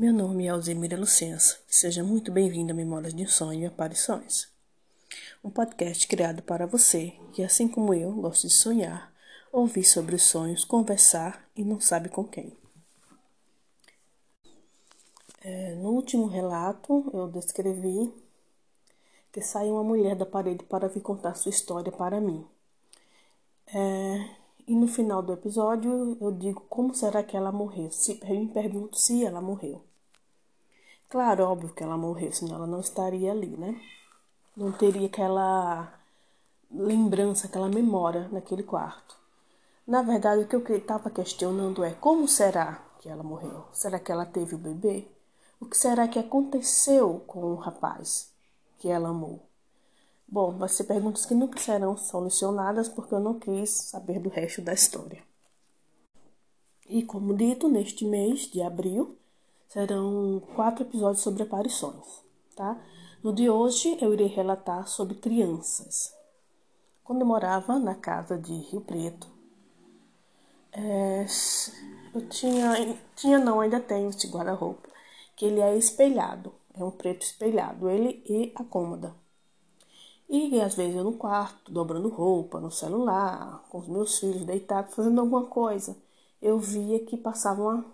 Meu nome é Alzemira Lucença e seja muito bem-vindo a Memórias de um Sonho e Aparições. Um podcast criado para você que, assim como eu, gosta de sonhar, ouvir sobre os sonhos, conversar e não sabe com quem. É, no último relato, eu descrevi que saiu uma mulher da parede para vir contar sua história para mim. É, e no final do episódio eu digo como será que ela morreu. Se, eu me pergunto se ela morreu. Claro, óbvio que ela morreu, senão ela não estaria ali, né? Não teria aquela lembrança, aquela memória naquele quarto. Na verdade, o que eu estava questionando é como será que ela morreu? Será que ela teve o bebê? O que será que aconteceu com o rapaz que ela amou? Bom, vai ser perguntas que nunca serão solucionadas porque eu não quis saber do resto da história. E como dito, neste mês de abril serão quatro episódios sobre aparições, tá? No de hoje eu irei relatar sobre crianças. Quando eu morava na casa de Rio Preto, é, eu tinha, tinha não, ainda tenho esse guarda-roupa, que ele é espelhado, é um preto espelhado, ele e a cômoda. E às vezes eu no quarto, dobrando roupa, no celular, com os meus filhos deitados, fazendo alguma coisa. Eu via que passava uma,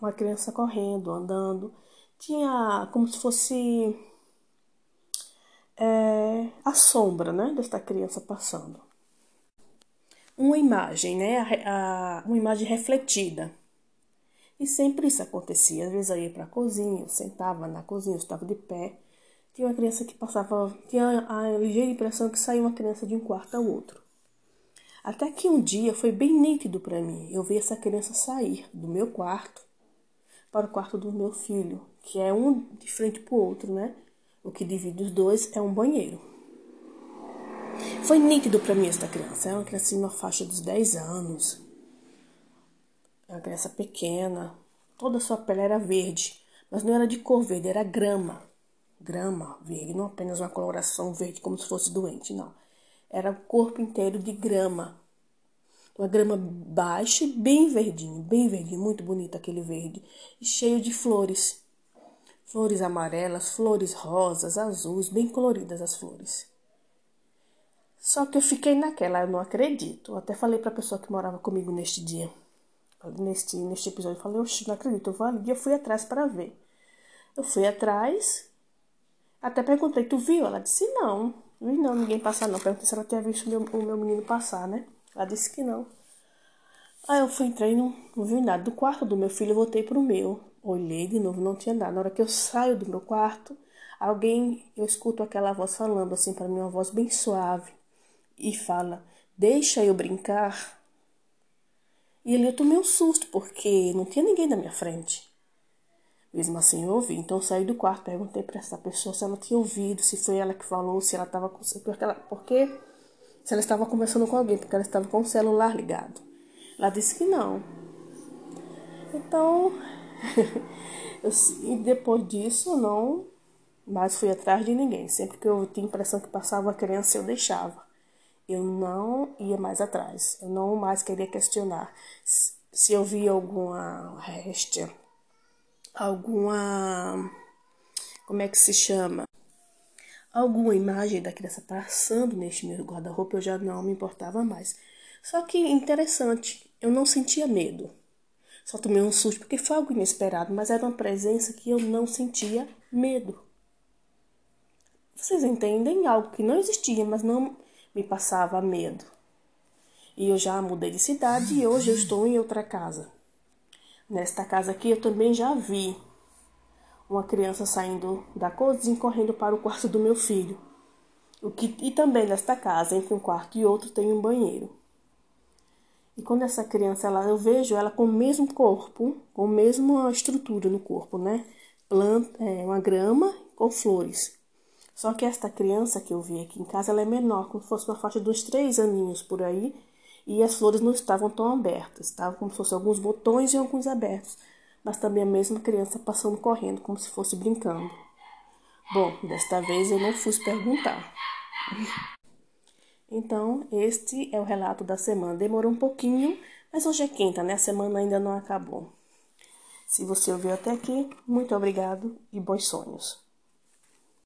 uma criança correndo, andando. Tinha como se fosse é, a sombra né, desta criança passando. Uma imagem, né, a, a, uma imagem refletida. E sempre isso acontecia. Às vezes eu ia para a cozinha, eu sentava na cozinha, eu estava de pé tinha uma criança que passava, tinha a ligeira impressão que saiu uma criança de um quarto ao outro. Até que um dia foi bem nítido para mim. Eu vi essa criança sair do meu quarto para o quarto do meu filho, que é um de frente para o outro, né? O que divide os dois é um banheiro. Foi nítido para mim esta criança. É uma criança na faixa dos 10 anos. É uma criança pequena. Toda a sua pele era verde, mas não era de cor verde, era grama grama verde, não apenas uma coloração verde como se fosse doente, não. Era o corpo inteiro de grama. Uma grama baixa e bem verdinho, bem verdinho, muito bonito aquele verde, e cheio de flores. Flores amarelas, flores rosas, azuis, bem coloridas as flores. Só que eu fiquei naquela, eu não acredito. Eu até falei para a pessoa que morava comigo neste dia, neste, neste episódio, eu falei, oxe, não acredito, eu vou ali, eu fui atrás para ver. Eu fui atrás, até perguntei, tu viu? Ela disse, não. Vi não, ninguém passar não. Perguntei se ela tinha visto o meu, o meu menino passar, né? Ela disse que não. Aí eu fui, entrei, não, não vi nada. Do quarto do meu filho, eu voltei pro meu. Olhei de novo, não tinha nada. Na hora que eu saio do meu quarto, alguém, eu escuto aquela voz falando assim para mim, uma voz bem suave. E fala, deixa eu brincar. E ali eu tomei um susto, porque não tinha ninguém na minha frente. Mesmo assim eu ouvi. Então eu saí do quarto, perguntei para essa pessoa se ela tinha ouvido, se foi ela que falou, se ela estava com. Porque, ela, porque se ela estava conversando com alguém, porque ela estava com o celular ligado. Ela disse que não. Então, eu, e depois disso, não mais fui atrás de ninguém. Sempre que eu tinha a impressão que passava uma criança, eu deixava. Eu não ia mais atrás. Eu não mais queria questionar. Se eu via alguma réstia alguma. Como é que se chama? Alguma imagem da criança passando neste meu guarda-roupa, eu já não me importava mais. Só que interessante, eu não sentia medo. Só tomei um susto porque foi algo inesperado, mas era uma presença que eu não sentia medo. Vocês entendem? Algo que não existia, mas não me passava medo. E eu já mudei de cidade e hoje eu estou em outra casa. Nesta casa aqui eu também já vi uma criança saindo da cozinha correndo para o quarto do meu filho. O que, e também nesta casa, entre um quarto e outro, tem um banheiro. E quando essa criança, ela, eu vejo ela com o mesmo corpo, com a mesma estrutura no corpo, né? Planta, é, uma grama com flores. Só que esta criança que eu vi aqui em casa, ela é menor, como se fosse uma faixa dos três aninhos por aí, e as flores não estavam tão abertas, estavam como se fossem alguns botões e alguns abertos, mas também a mesma criança passando correndo, como se fosse brincando. Bom, desta vez eu não fui perguntar. Então, este é o relato da semana. Demorou um pouquinho, mas hoje é quinta, né? A semana ainda não acabou. Se você ouviu até aqui, muito obrigado e bons sonhos.